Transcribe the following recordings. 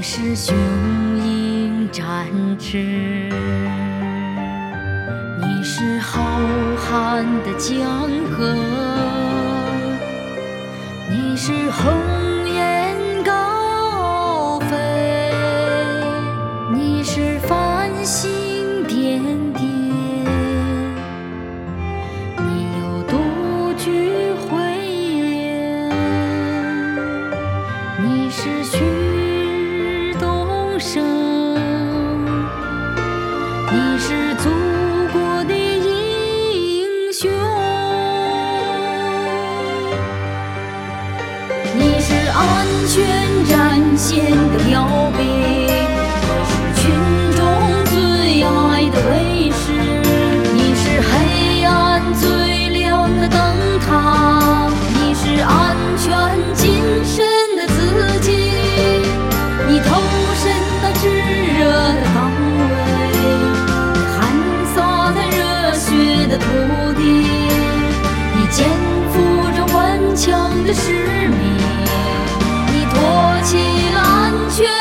你是雄鹰展翅，你是浩瀚的江河，你是鸿雁高飞，你是繁星点点，你有独具慧眼，你是生，你是祖国的英雄，你是安全战线的标兵。肩负着顽强的使命你托起了安全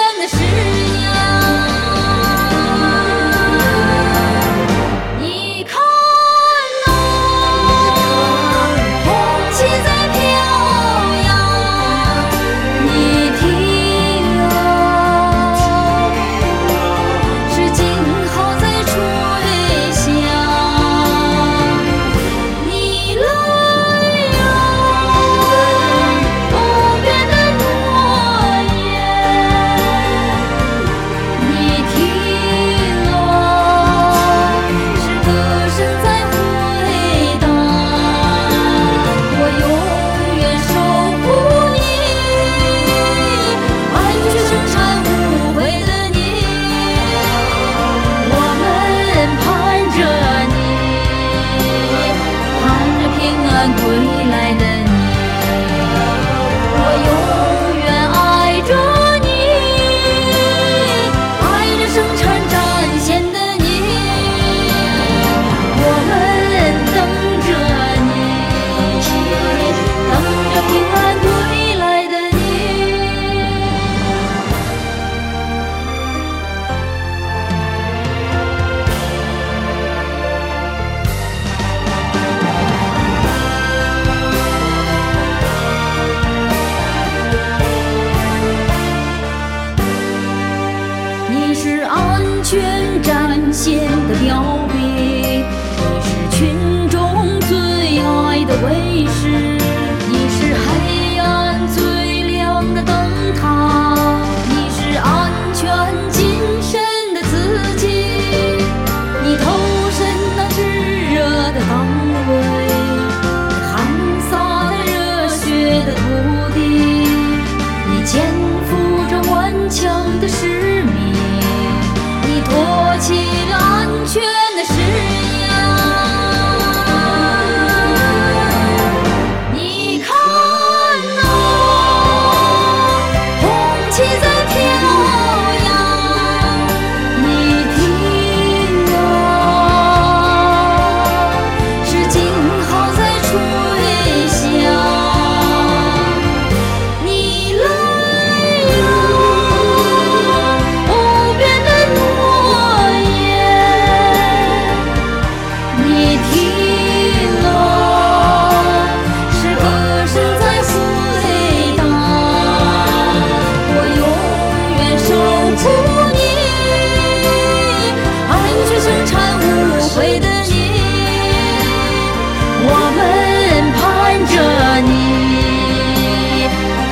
的你，我们盼着你，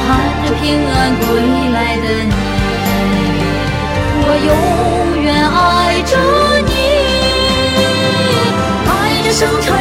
盼着平安归来的你，我永远爱着你，爱着生。